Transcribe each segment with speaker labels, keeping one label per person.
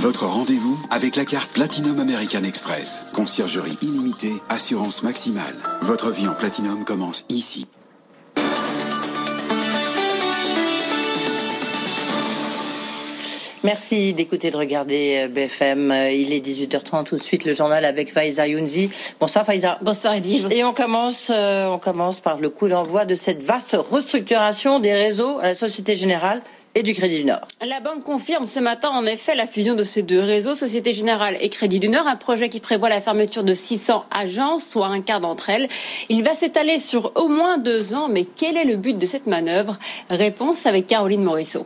Speaker 1: Votre rendez-vous avec la carte Platinum American Express. Conciergerie illimitée, assurance maximale. Votre vie en Platinum commence ici.
Speaker 2: Merci d'écouter, de regarder euh, BFM. Euh, il est 18h30 tout de suite le journal avec Faiza Younzi. Bonsoir Faiza.
Speaker 3: Bonsoir Edwige.
Speaker 2: Et on commence, euh, on commence par le coup d'envoi de cette vaste restructuration des réseaux à la Société Générale et du Crédit du Nord.
Speaker 3: La banque confirme ce matin en effet la fusion de ces deux réseaux, Société Générale et Crédit du Nord, un projet qui prévoit la fermeture de 600 agences, soit un quart d'entre elles. Il va s'étaler sur au moins deux ans, mais quel est le but de cette manœuvre? Réponse avec Caroline Morisseau.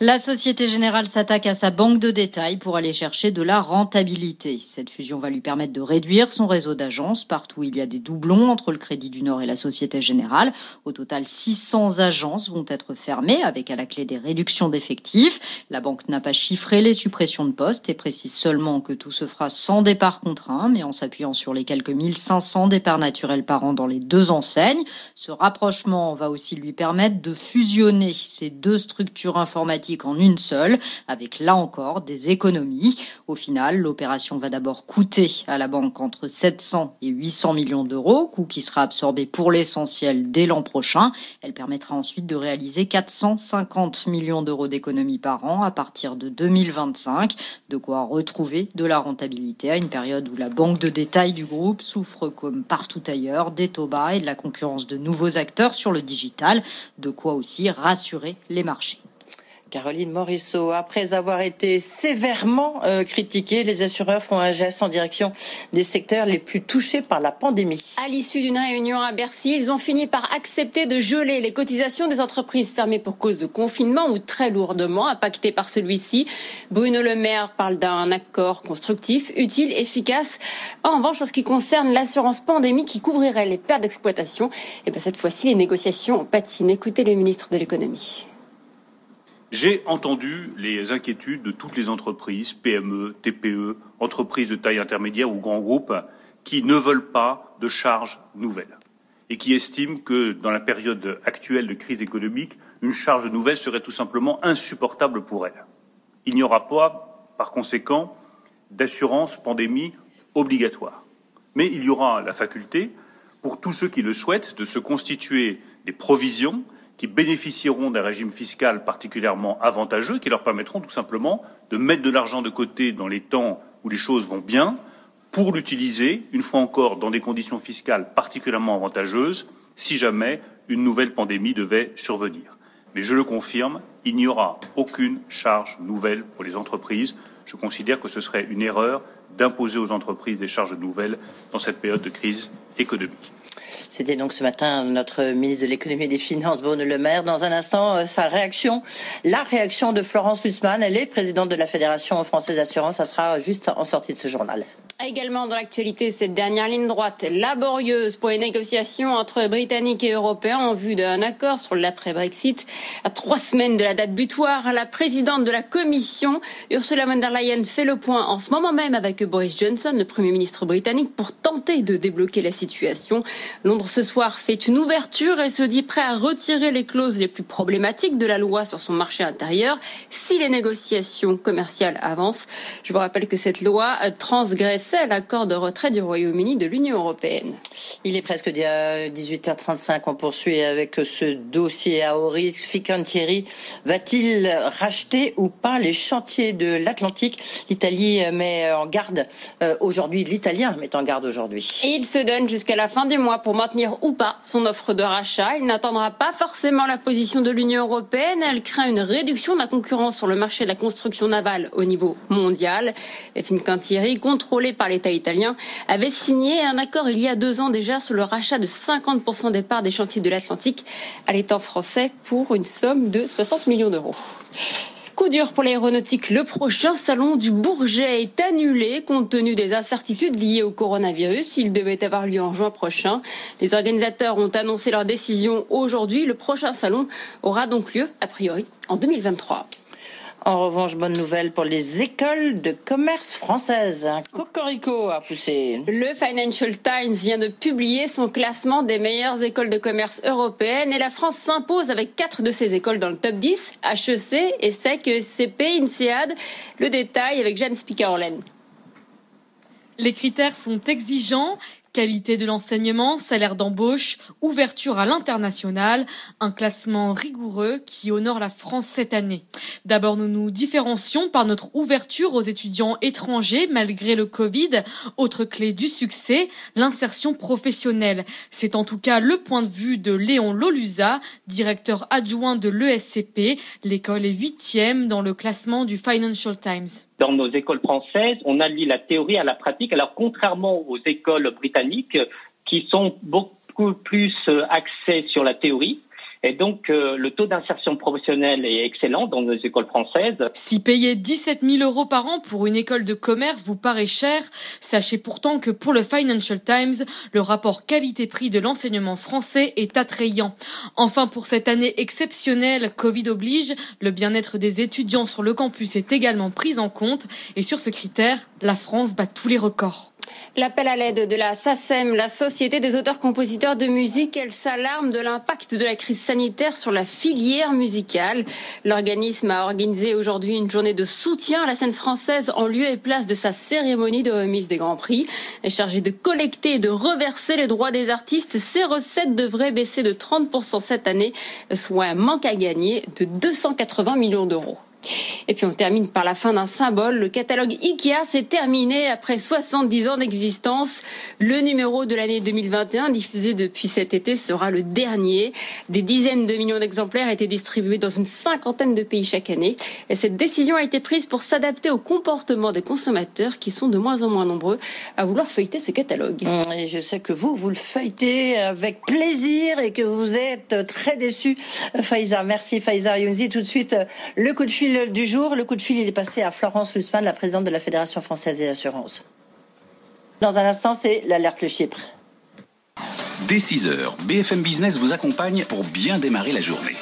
Speaker 4: La Société Générale s'attaque à sa banque de détail pour aller chercher de la rentabilité. Cette fusion va lui permettre de réduire son réseau d'agences partout où il y a des doublons entre le Crédit du Nord et la Société Générale. Au total, 600 agences vont être fermées avec à la clé des réductions d'effectifs. La banque n'a pas chiffré les suppressions de postes et précise seulement que tout se fera sans départ contraint, mais en s'appuyant sur les quelques 1500 départs naturels par an dans les deux enseignes. Ce rapprochement va aussi lui permettre de fusionner ces deux structures informatiques en une seule, avec là encore des économies. Au final, l'opération va d'abord coûter à la banque entre 700 et 800 millions d'euros, coût qui sera absorbé pour l'essentiel dès l'an prochain. Elle permettra ensuite de réaliser 450 millions d'euros d'économies par an à partir de 2025, de quoi retrouver de la rentabilité à une période où la banque de détail du groupe souffre comme partout ailleurs des taux bas et de la concurrence de nouveaux acteurs sur le digital, de quoi aussi rassurer les marchés.
Speaker 2: Caroline Morisseau, après avoir été sévèrement euh, critiqués, les assureurs font un geste en direction des secteurs les plus touchés par la pandémie.
Speaker 3: À l'issue d'une réunion à Bercy, ils ont fini par accepter de geler les cotisations des entreprises fermées pour cause de confinement ou très lourdement impactées par celui-ci. Bruno Le Maire parle d'un accord constructif, utile, efficace. En revanche, en ce qui concerne l'assurance pandémie qui couvrirait les pertes d'exploitation, et eh bien cette fois-ci, les négociations patinent. Écoutez le ministre de l'économie.
Speaker 5: J'ai entendu les inquiétudes de toutes les entreprises, PME, TPE, entreprises de taille intermédiaire ou grands groupes, qui ne veulent pas de charges nouvelles et qui estiment que, dans la période actuelle de crise économique, une charge nouvelle serait tout simplement insupportable pour elles. Il n'y aura pas, par conséquent, d'assurance pandémie obligatoire. Mais il y aura la faculté, pour tous ceux qui le souhaitent, de se constituer des provisions qui bénéficieront d'un régime fiscal particulièrement avantageux, qui leur permettront tout simplement de mettre de l'argent de côté dans les temps où les choses vont bien, pour l'utiliser, une fois encore, dans des conditions fiscales particulièrement avantageuses, si jamais une nouvelle pandémie devait survenir. Mais je le confirme, il n'y aura aucune charge nouvelle pour les entreprises. Je considère que ce serait une erreur d'imposer aux entreprises des charges nouvelles dans cette période de crise économique.
Speaker 2: C'était donc ce matin notre ministre de l'économie et des finances, Bruno Le Maire. Dans un instant, euh, sa réaction, la réaction de Florence Lutzmann. Elle est présidente de la Fédération française d'assurance. Ça sera juste en sortie de ce journal.
Speaker 3: Également dans l'actualité, cette dernière ligne droite laborieuse pour les négociations entre Britanniques et Européens en vue d'un accord sur l'après-Brexit. À trois semaines de la date butoir, la présidente de la Commission, Ursula von der Leyen, fait le point en ce moment même avec Boris Johnson, le Premier ministre britannique, pour tenter de débloquer la situation. Londres ce soir fait une ouverture et se dit prêt à retirer les clauses les plus problématiques de la loi sur son marché intérieur si les négociations commerciales avancent. Je vous rappelle que cette loi transgresse c'est l'accord de retrait du Royaume-Uni de l'Union européenne.
Speaker 2: Il est presque 18h35. On poursuit avec ce dossier à haut risque. Thierry va-t-il racheter ou pas les chantiers de l'Atlantique? L'Italie met en garde euh, aujourd'hui. L'Italien met en garde aujourd'hui.
Speaker 3: Il se donne jusqu'à la fin du mois pour maintenir ou pas son offre de rachat. Il n'attendra pas forcément la position de l'Union européenne. Elle craint une réduction de la concurrence sur le marché de la construction navale au niveau mondial. Fincantieri, contrôlé par l'État italien, avait signé un accord il y a deux ans déjà sur le rachat de 50% des parts des chantiers de l'Atlantique à l'État français pour une somme de 60 millions d'euros. Coup dur pour l'aéronautique. Le prochain salon du Bourget est annulé compte tenu des incertitudes liées au coronavirus. Il devait avoir lieu en juin prochain. Les organisateurs ont annoncé leur décision aujourd'hui. Le prochain salon aura donc lieu, a priori, en 2023.
Speaker 2: En revanche, bonne nouvelle pour les écoles de commerce françaises. Un cocorico a poussé.
Speaker 3: Le Financial Times vient de publier son classement des meilleures écoles de commerce européennes et la France s'impose avec quatre de ses écoles dans le top 10, HEC, ESSEC, ESCP, INSEAD. Le détail avec Jeanne Spica-Orlen.
Speaker 6: Les critères sont exigeants. Qualité de l'enseignement, salaire d'embauche, ouverture à l'international, un classement rigoureux qui honore la France cette année. D'abord, nous nous différencions par notre ouverture aux étudiants étrangers malgré le Covid. Autre clé du succès, l'insertion professionnelle. C'est en tout cas le point de vue de Léon Lolusa, directeur adjoint de l'ESCP. L'école est huitième dans le classement du Financial Times
Speaker 7: dans nos écoles françaises, on allie la théorie à la pratique. Alors, contrairement aux écoles britanniques qui sont beaucoup plus euh, axées sur la théorie, et donc, euh, le taux d'insertion professionnelle est excellent dans nos écoles françaises.
Speaker 6: Si payer 17 000 euros par an pour une école de commerce vous paraît cher, sachez pourtant que pour le Financial Times, le rapport qualité-prix de l'enseignement français est attrayant. Enfin, pour cette année exceptionnelle, Covid oblige, le bien-être des étudiants sur le campus est également pris en compte. Et sur ce critère, la France bat tous les records.
Speaker 3: L'appel à l'aide de la SACEM, la Société des auteurs-compositeurs de musique, elle s'alarme de l'impact de la crise sanitaire sur la filière musicale. L'organisme a organisé aujourd'hui une journée de soutien à la scène française en lieu et place de sa cérémonie de remise des Grands Prix. Chargée de collecter et de reverser les droits des artistes, ces recettes devraient baisser de 30% cette année, soit un manque à gagner de 280 millions d'euros. Et puis on termine par la fin d'un symbole. Le catalogue Ikea s'est terminé après 70 ans d'existence. Le numéro de l'année 2021 diffusé depuis cet été sera le dernier. Des dizaines de millions d'exemplaires été distribués dans une cinquantaine de pays chaque année. Et cette décision a été prise pour s'adapter au comportement des consommateurs qui sont de moins en moins nombreux à vouloir feuilleter ce catalogue.
Speaker 2: Mmh, et je sais que vous, vous le feuilletez avec plaisir et que vous êtes très déçus. Faiza, merci Faiza Younzi. Tout de suite, le coup de fil du jour, le coup de fil il est passé à Florence Lutzmann, la présidente de la Fédération française des assurances. Dans un instant, c'est l'alerte le Chypre.
Speaker 1: Dès 6 heures, BFM Business vous accompagne pour bien démarrer la journée.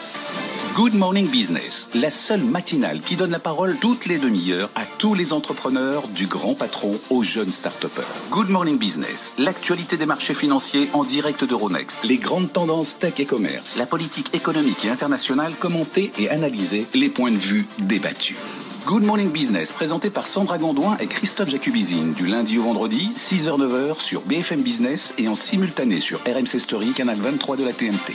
Speaker 1: Good Morning Business, la seule matinale qui donne la parole toutes les demi-heures à tous les entrepreneurs, du grand patron aux jeunes start Good Morning Business, l'actualité des marchés financiers en direct d'Euronext, les grandes tendances tech et commerce, la politique économique et internationale commentée et analysée, les points de vue débattus. Good Morning Business, présenté par Sandra Gondouin et Christophe Jacubizine, du lundi au vendredi, 6h-9h sur BFM Business et en simultané sur RMC Story, canal 23 de la TNT.